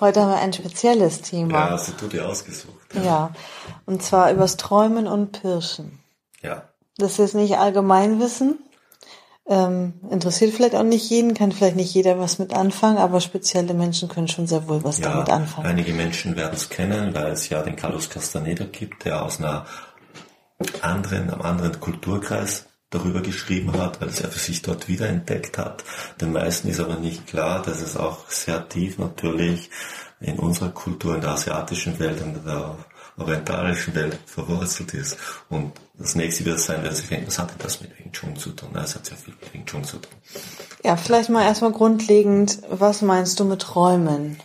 Heute haben wir ein spezielles Thema. Ja, hast du dir ausgesucht. Ja. ja, und zwar übers Träumen und Pirschen. Ja. Das ist nicht Allgemeinwissen. Ähm, interessiert vielleicht auch nicht jeden, kann vielleicht nicht jeder was mit anfangen, aber spezielle Menschen können schon sehr wohl was ja, damit anfangen. Einige Menschen werden es kennen, weil es ja den Carlos Castaneda gibt, der aus einer anderen, einem anderen Kulturkreis darüber geschrieben hat, weil es er für sich dort wiederentdeckt hat. Den meisten ist aber nicht klar, dass es auch sehr tief natürlich in unserer Kultur, in der asiatischen Welt, in der orientalischen Welt verwurzelt ist. Und das nächste wird sein, dass ich denke, was hatte das mit Wing Chun zu tun? Es hat sehr viel mit Wing Chun zu tun. Ja, vielleicht mal erstmal grundlegend, was meinst du mit Träumen?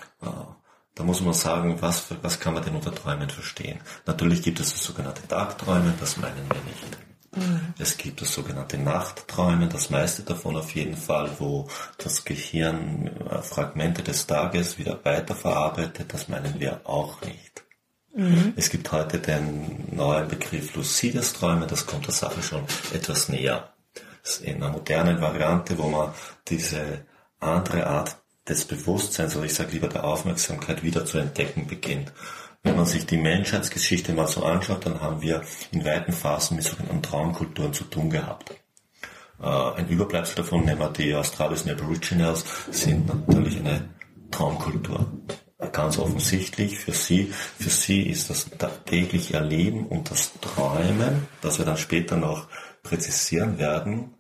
Da muss man sagen, was, was kann man denn unter Träumen verstehen? Natürlich gibt es das sogenannte Tagträume, das meinen wir nicht. Mhm. Es gibt das sogenannte Nachtträumen, das meiste davon auf jeden Fall, wo das Gehirn äh, Fragmente des Tages wieder weiterverarbeitet, das meinen wir auch nicht. Mhm. Es gibt heute den neuen Begriff lucides Träumen, das kommt der Sache schon etwas näher. Das ist in einer modernen Variante, wo man diese andere Art des Bewusstseins, oder ich sage lieber der Aufmerksamkeit wieder zu entdecken beginnt. Wenn man sich die Menschheitsgeschichte mal so anschaut, dann haben wir in weiten Phasen mit sogenannten Traumkulturen zu tun gehabt. Äh, ein Überbleibsel davon, nehmen wir die Australischen Aboriginals, sind natürlich eine Traumkultur. Ganz offensichtlich für sie, für sie ist das tägliche Erleben und das Träumen, das wir dann später noch präzisieren werden,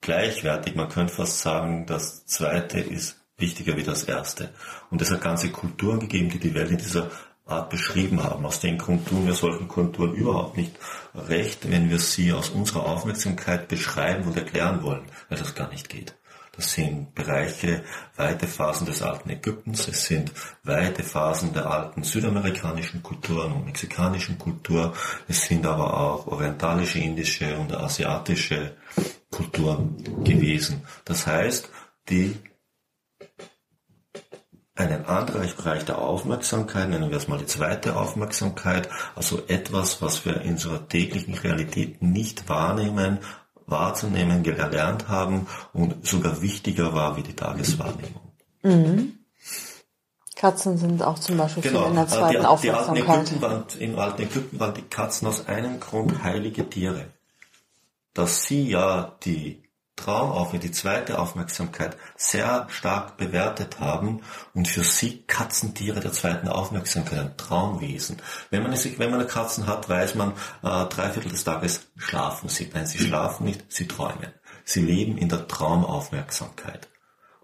gleichwertig. Man könnte fast sagen, das zweite ist wichtiger wie das erste. Und es hat ganze Kulturen gegeben, die die Welt in dieser Art beschrieben haben. Aus den Grund tun wir solchen Kulturen überhaupt nicht recht, wenn wir sie aus unserer Aufmerksamkeit beschreiben und erklären wollen, weil das gar nicht geht. Das sind Bereiche, weite Phasen des alten Ägyptens, es sind weite Phasen der alten südamerikanischen Kulturen und mexikanischen Kultur, es sind aber auch orientalische, indische und asiatische Kulturen gewesen. Das heißt, die einen anderen Bereich der Aufmerksamkeit, nennen wir es mal die zweite Aufmerksamkeit, also etwas, was wir in unserer täglichen Realität nicht wahrnehmen, wahrzunehmen, gelernt haben und sogar wichtiger war wie die Tageswahrnehmung. Mhm. Katzen sind auch zum Beispiel genau. in der zweiten die, Aufmerksamkeit. Die alten Ägypten waren, Im alten Ägypten waren die Katzen aus einem Grund heilige Tiere. Dass sie ja die Traumaufmerksamkeit, die zweite Aufmerksamkeit sehr stark bewertet haben und für sie Katzentiere der zweiten Aufmerksamkeit, ein Traumwesen. Wenn man, wenn man Katzen hat, weiß man, äh, drei Viertel des Tages schlafen sie. Nein, sie schlafen nicht, sie träumen. Sie leben in der Traumaufmerksamkeit.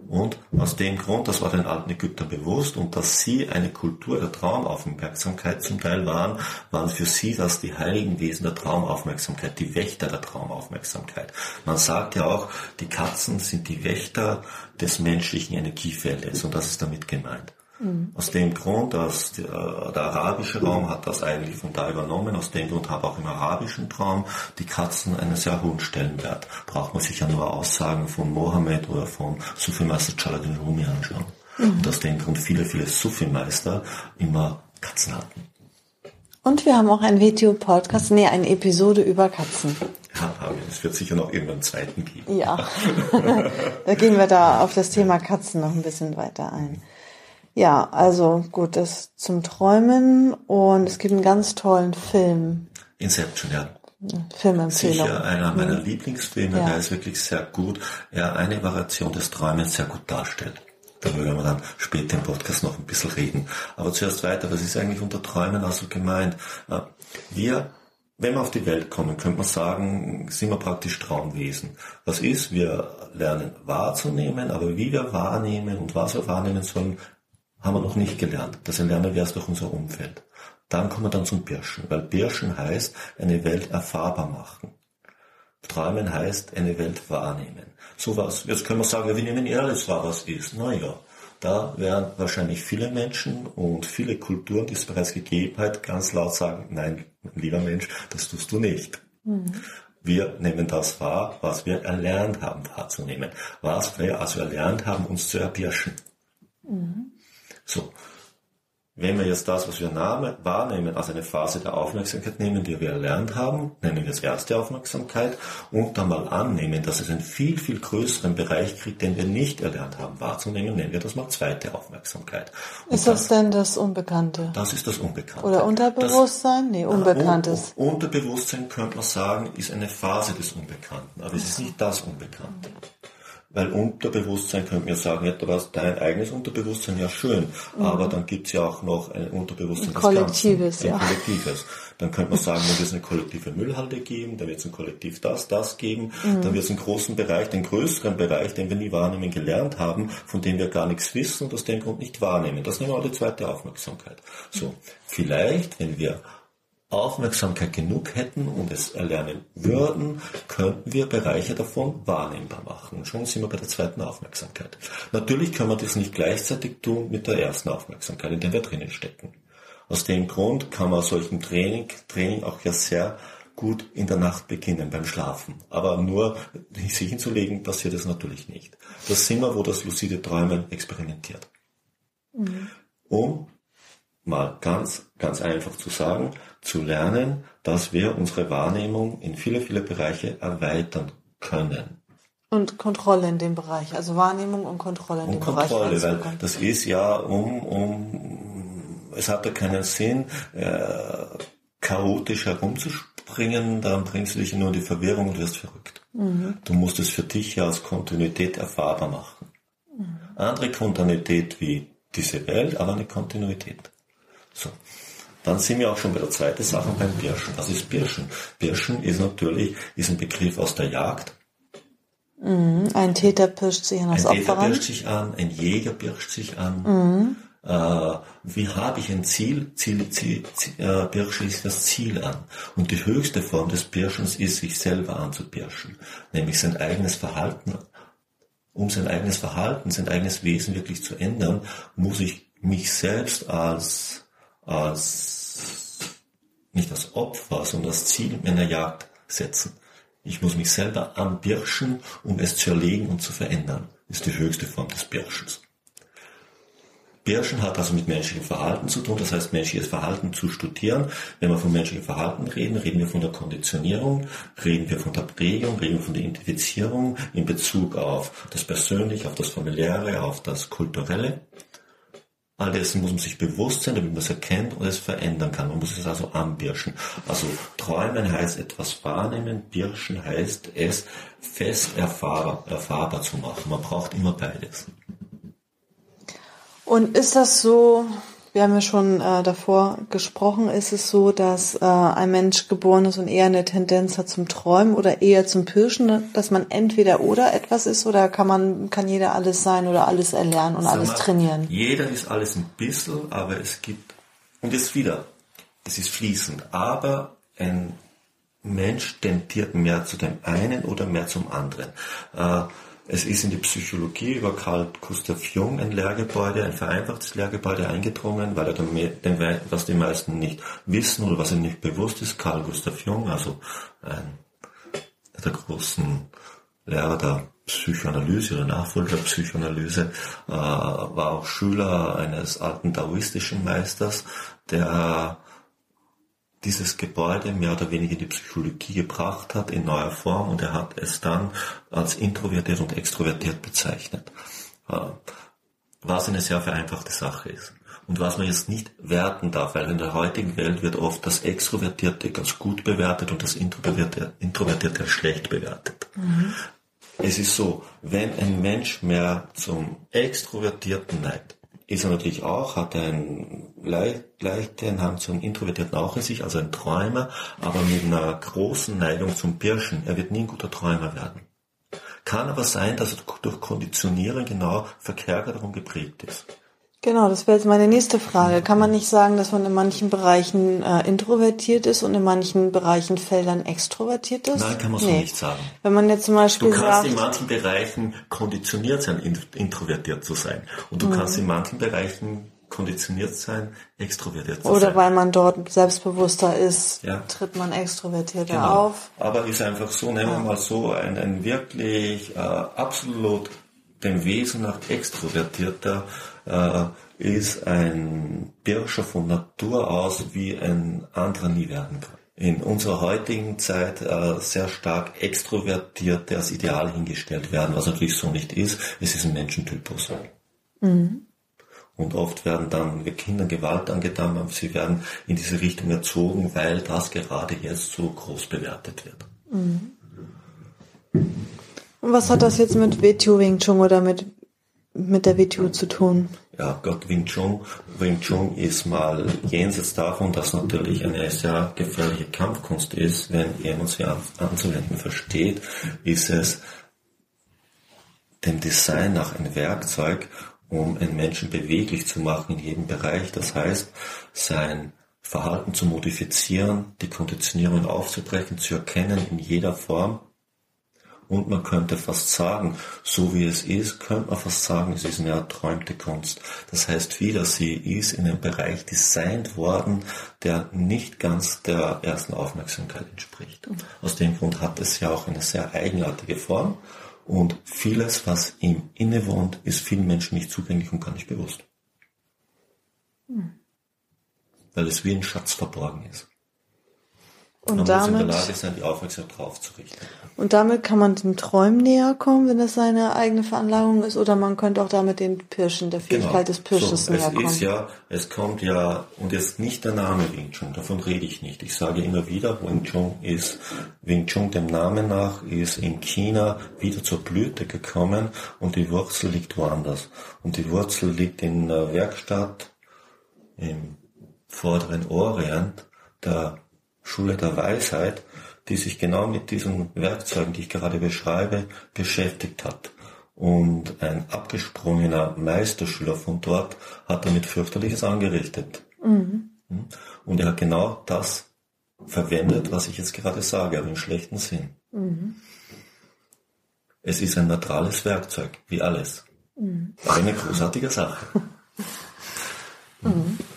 Und aus dem Grund, das war den alten Ägyptern bewusst und dass sie eine Kultur der Traumaufmerksamkeit zum Teil waren, waren für sie das die heiligen Wesen der Traumaufmerksamkeit, die Wächter der Traumaufmerksamkeit. Man sagt ja auch, die Katzen sind die Wächter des menschlichen Energiefeldes und das ist damit gemeint. Mhm. Aus dem Grund, dass der, der, arabische Raum hat das eigentlich von da übernommen, aus dem Grund hat auch im arabischen Traum die Katzen einen sehr hohen Stellenwert. Braucht man sich ja nur Aussagen von Mohammed oder von Sufi-Meister Jalaluddin Rumi anschauen. Mhm. Und aus dem Grund viele, viele Sufi-Meister immer Katzen hatten. Und wir haben auch ein Video-Podcast, nee, eine Episode über Katzen. Ja, es wird sicher noch irgendwann einen zweiten geben. Ja, da gehen wir da auf das Thema Katzen noch ein bisschen weiter ein. Ja, also gut, das zum Träumen und es gibt einen ganz tollen Film. Inception, ja. Filmempfehlung. Sicher einer meiner mhm. Lieblingsfilme, ja. der ist wirklich sehr gut, er eine Variation des Träumens sehr gut darstellt. Darüber werden wir dann später im Podcast noch ein bisschen reden. Aber zuerst weiter, was ist eigentlich unter Träumen also gemeint? Äh, wir, wenn wir auf die Welt kommen, könnte man sagen, sind wir praktisch Traumwesen. Was ist? Wir lernen wahrzunehmen, aber wie wir wahrnehmen und was wir wahrnehmen sollen, haben wir noch nicht gelernt. Das erlernen wir erst durch unser Umfeld. Dann kommen wir dann zum Birschen, weil Birschen heißt, eine Welt erfahrbar machen. Träumen heißt, eine Welt wahrnehmen. So was. Jetzt können wir sagen, wir nehmen eh alles wahr, was ist. Naja, da werden wahrscheinlich viele Menschen und viele Kulturen, die es bereits gegeben hat, ganz laut sagen, nein, lieber Mensch, das tust du nicht. Mhm. Wir nehmen das wahr, was wir erlernt haben wahrzunehmen, was wir also erlernt haben, uns zu erbirschen. Mhm. So, wenn wir jetzt das, was wir wahrnehmen, als eine Phase der Aufmerksamkeit nehmen, die wir erlernt haben, nennen wir es erste Aufmerksamkeit, und dann mal annehmen, dass es einen viel, viel größeren Bereich kriegt, den wir nicht erlernt haben wahrzunehmen, nennen wir das mal zweite Aufmerksamkeit. Und ist das, das, denn das Unbekannte? Das ist das Unbekannte. Oder Unterbewusstsein? Das, nee, Unbekanntes. Un, Unterbewusstsein könnte man sagen, ist eine Phase des Unbekannten, aber es ist nicht das Unbekannte. Weil Unterbewusstsein könnte mir sagen, ja, du hast dein eigenes Unterbewusstsein, ja schön, mhm. aber dann gibt's ja auch noch ein Unterbewusstsein ein Kollektives, Ganzen, ein ja. Kollektives. Dann könnte man sagen, dann wird es eine kollektive Müllhalde geben, dann wird es ein Kollektiv das, das geben, mhm. dann wird es einen großen Bereich, den größeren Bereich, den wir nie wahrnehmen gelernt haben, von dem wir gar nichts wissen und aus dem Grund nicht wahrnehmen. Das nehmen wir die zweite Aufmerksamkeit. So, vielleicht, wenn wir Aufmerksamkeit genug hätten und es erlernen würden, könnten wir Bereiche davon wahrnehmbar machen. Schon sind wir bei der zweiten Aufmerksamkeit. Natürlich können wir das nicht gleichzeitig tun mit der ersten Aufmerksamkeit, in der wir drinnen stecken. Aus dem Grund kann man solchen Training, Training auch ja sehr gut in der Nacht beginnen, beim Schlafen. Aber nur sich hinzulegen, passiert es natürlich nicht. Das sind wir, wo das lucide Träumen experimentiert. Mal ganz, ganz einfach zu sagen, zu lernen, dass wir unsere Wahrnehmung in viele, viele Bereiche erweitern können. Und Kontrolle in dem Bereich, also Wahrnehmung und Kontrolle in und dem Kontrolle, Bereich. Kontrolle, weil das ist ja um, um, es hat ja keinen Sinn, äh, chaotisch herumzuspringen, dann bringst du dich nur in die Verwirrung und wirst verrückt. Mhm. Du musst es für dich ja als Kontinuität erfahrbar machen. Mhm. Andere Kontinuität wie diese Welt, aber eine Kontinuität. So. Dann sind wir auch schon bei der zweiten Sache beim Birschen. Was ist Birschen? Birschen ist natürlich ist ein Begriff aus der Jagd. Mhm. Ein Täter pirscht sich an das Ein Täter pirscht sich an, ein Jäger pirscht sich an. Mhm. Äh, wie habe ich ein Ziel? Ziel, Ziel, Ziel äh, Pirsche ist das Ziel an. Und die höchste Form des Pirschens ist, sich selber anzupirschen. Nämlich sein eigenes Verhalten. Um sein eigenes Verhalten, sein eigenes Wesen wirklich zu ändern, muss ich mich selbst als als, nicht als Opfer, sondern als Ziel meiner Jagd setzen. Ich muss mich selber anbirschen, um es zu erlegen und zu verändern. Ist die höchste Form des Birschens. Birschen hat also mit menschlichem Verhalten zu tun, das heißt menschliches Verhalten zu studieren. Wenn wir von menschlichem Verhalten reden, reden wir von der Konditionierung, reden wir von der Prägung, reden wir von der Identifizierung in Bezug auf das Persönliche, auf das Familiäre, auf das Kulturelle. All dessen muss man sich bewusst sein, damit man es erkennt und es verändern kann. Man muss es also anbirschen. Also träumen heißt etwas wahrnehmen, birschen heißt es fest erfahrbar, erfahrbar zu machen. Man braucht immer beides. Und ist das so, wir haben ja schon äh, davor gesprochen, ist es so, dass äh, ein Mensch geboren ist und eher eine Tendenz hat zum Träumen oder eher zum Pirschen, dass man entweder oder etwas ist oder kann man, kann jeder alles sein oder alles erlernen und Sag alles mal, trainieren? Jeder ist alles ein bisschen, aber es gibt, und jetzt wieder, es ist fließend, aber ein Mensch tendiert mehr zu dem einen oder mehr zum anderen. Äh, es ist in die Psychologie über Carl Gustav Jung ein Lehrgebäude, ein vereinfachtes Lehrgebäude eingedrungen, weil er dann, was die meisten nicht wissen oder was ihnen nicht bewusst ist, Carl Gustav Jung, also ein der großen Lehrer der Psychoanalyse oder Nachfolger der Psychoanalyse, äh, war auch Schüler eines alten taoistischen Meisters, der dieses Gebäude mehr oder weniger in die Psychologie gebracht hat in neuer Form und er hat es dann als introvertiert und extrovertiert bezeichnet. Äh, was eine sehr vereinfachte Sache ist. Und was man jetzt nicht werten darf, weil in der heutigen Welt wird oft das Extrovertierte ganz gut bewertet und das Introvertierte, Introvertierte schlecht bewertet. Mhm. Es ist so, wenn ein Mensch mehr zum Extrovertierten neigt, ist er natürlich auch, hat einen leicht, leichten Hang zum Introvertierten auch in sich, also ein Träumer, aber mit einer großen Neigung zum Birschen. Er wird nie ein guter Träumer werden. Kann aber sein, dass er durch Konditionieren genau verkehrt darum geprägt ist. Genau, das wäre jetzt meine nächste Frage. Kann man nicht sagen, dass man in manchen Bereichen äh, introvertiert ist und in manchen Bereichen Feldern extrovertiert ist? Nein, kann man so Nee. nicht sagen. Wenn man jetzt zum Beispiel Du kannst in sagt, manchen Bereichen konditioniert sein, in- introvertiert zu sein. Und du kannst in manchen Bereichen konditioniert sein, extrovertiert zu oder sein. weil man dort selbstbewusster ist, Ja. tritt man extrovertierter Genau. auf. Aber ist einfach so, nehmen wir mal so, ein, ein wirklich äh, absolut dem Wesen nach extrovertierter äh, ist ein Birscher von Natur aus, wie ein anderer nie werden kann. In unserer heutigen Zeit äh, sehr stark Extrovertierte als Ideal hingestellt werden, was natürlich so nicht ist. Es ist ein Menschentypus. Und oft werden dann Kindern Gewalt angetan, sie werden in diese Richtung erzogen, weil das gerade jetzt so groß bewertet wird. Und was hat das jetzt mit WTO Wing Chun oder mit, mit der WTO zu tun? Ja, Gott Wing Chun. Wing Chun ist mal jenseits davon, dass natürlich eine sehr gefährliche Kampfkunst ist, wenn jemand sie an, anzuwenden versteht, ist es dem Design nach ein Werkzeug, um einen Menschen beweglich zu machen in jedem Bereich. Das heißt, sein Verhalten zu modifizieren, die Konditionierung aufzubrechen, zu erkennen in jeder Form. Und man könnte fast sagen, so wie es ist, könnte man fast sagen, es ist eine erträumte Kunst. Das heißt wieder, sie ist in einem Bereich designt worden, der nicht ganz der ersten Aufmerksamkeit entspricht. Aus dem Grund hat es ja auch eine sehr eigenartige Form und vieles, was ihm innewohnt, ist vielen Menschen nicht zugänglich und gar nicht bewusst. Weil es wie ein Schatz verborgen ist. Und Man muss in der damit, Lage sein, die Aufmerksamkeit drauf zu richten. und damit kann man dem Träumen näher kommen, wenn das seine eigene Veranlagung ist, oder man könnte auch damit den Pirschen, der Fähigkeit des Pirsches Genau. so, näher es kommen. ist ja, es kommt ja, und jetzt nicht der Name Wing Chun, davon rede ich nicht. Ich sage immer wieder, Wing Chun ist, Wing Chun dem Namen nach, ist in China wieder zur Blüte gekommen und die Wurzel liegt woanders. Und die Wurzel liegt in der Werkstatt im vorderen Orient der Schule der Weisheit, die sich genau mit diesen Werkzeugen, die ich gerade beschreibe, beschäftigt hat. Und ein abgesprungener Meisterschüler von dort hat damit fürchterliches angerichtet. Und er hat genau das verwendet, was ich jetzt gerade sage, aber im schlechten Sinn. Es ist ein neutrales Werkzeug, wie alles. Aber eine großartige Sache.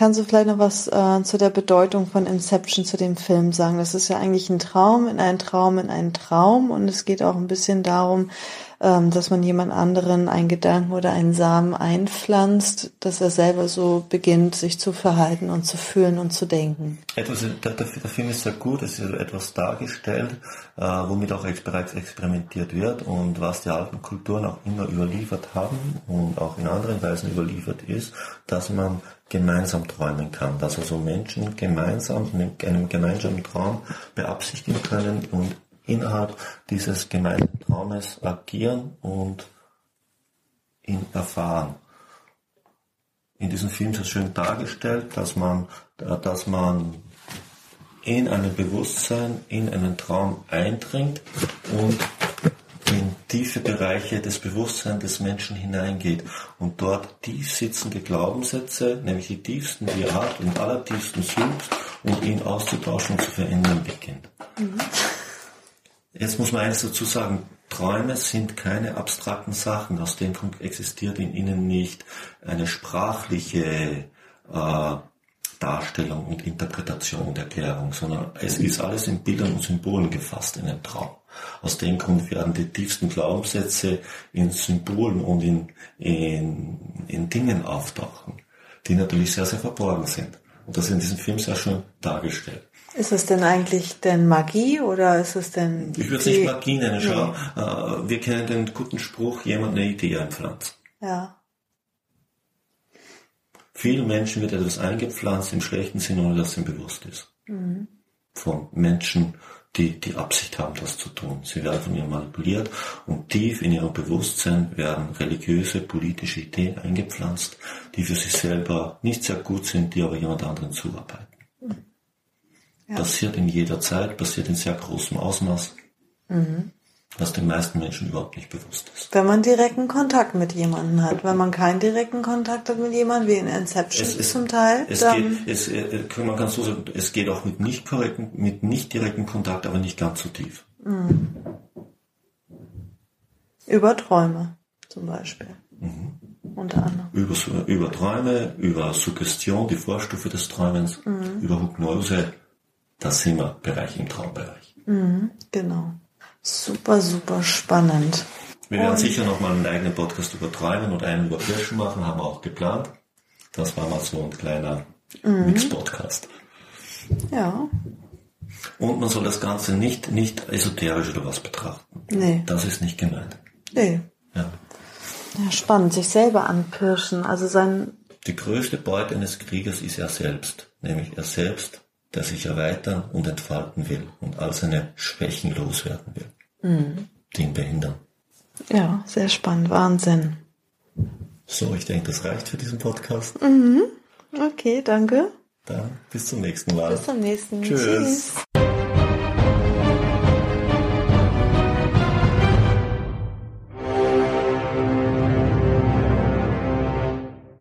Kannst du vielleicht noch was äh, zu der Bedeutung von Inception zu dem Film sagen? Das ist ja eigentlich ein Traum in einen Traum in einen Traum und es geht auch ein bisschen darum, dass man jemand anderen einen Gedanken oder einen Samen einpflanzt, dass er selber so beginnt, sich zu verhalten und zu fühlen und zu denken. Etwas, der, der, Film ist sehr gut, es ist etwas dargestellt, äh, womit auch bereits experimentiert wird und was die alten Kulturen auch immer überliefert haben und auch in anderen Weisen überliefert ist, dass man gemeinsam träumen kann, dass also Menschen gemeinsam in einem gemeinsamen Traum beabsichtigen können und innerhalb dieses gemeinsamen Traumes agieren und ihn erfahren. In diesem Film ist es schön dargestellt, dass man, dass man in ein Bewusstsein, in einen Traum eindringt und in tiefe Bereiche des Bewusstseins des Menschen hineingeht und dort tief sitzende Glaubenssätze, nämlich die tiefsten, die er hat, im allertiefsten sucht und ihn auszutauschen und zu verändern beginnt. Jetzt muss man eines dazu sagen, Träume sind keine abstrakten Sachen, aus dem Grund existiert in ihnen nicht eine sprachliche äh, Darstellung und Interpretation und Erklärung, sondern es ist alles in Bildern und Symbolen gefasst in einem Traum. Aus dem Grund werden die tiefsten Glaubenssätze in Symbolen und in, in, in Dingen auftauchen, die natürlich sehr, sehr verborgen sind. Und das ist in diesem Film sehr schön dargestellt. Ist es denn eigentlich denn Magie oder ist es denn... Ich würde es nicht Magie nennen. Schau, äh, wir kennen den guten Spruch, jemand eine Idee einpflanzt. Ja. Vielen Menschen wird etwas eingepflanzt im schlechten Sinne, ohne dass es ihnen bewusst ist. Von Menschen, die die Absicht haben, das zu tun. Sie werden von ihnen manipuliert und tief in ihrem Bewusstsein werden religiöse, politische Ideen eingepflanzt, die für sich selber nicht sehr gut sind, die aber jemand anderen zuarbeiten. Passiert in jeder Zeit, passiert in sehr großem Ausmaß. was den meisten Menschen überhaupt nicht bewusst ist. Wenn man direkten Kontakt mit jemandem hat. Wenn man keinen direkten Kontakt hat mit jemandem, wie in Inception Es ist- zum Teil, Es dann geht, es, äh, kann man ganz so sagen, es geht auch mit nicht korrekten, mit nicht direkten Kontakt, aber nicht ganz so tief. über Träume zum Beispiel. Mhm. Unter anderem. Über, über Träume, über Suggestion, die Vorstufe des Träumens, über Hypnose, da sind wir Bereich im Traumbereich. Genau. Super, super spannend. Wir werden Und- sicher noch mal einen eigenen Podcast über Träumen und einen über Kirschen machen, haben wir auch geplant. Das war mal so ein kleiner Mix-Podcast. Ja. Und man soll das Ganze nicht, nicht esoterisch oder was betrachten. Nee. Das ist nicht gemeint. Nee. Ja. Ja, spannend. Sich selber anpirschen. Also sein, Die größte Beute eines Kriegers ist er selbst, nämlich er selbst, der sich erweitern und entfalten will und all seine Schwächen loswerden will, die ihn behindern. ja, sehr spannend. Wahnsinn. So, ich denke, das reicht für diesen Podcast. Okay, danke. Dann bis zum nächsten Mal. Bis zum nächsten. Tschüss.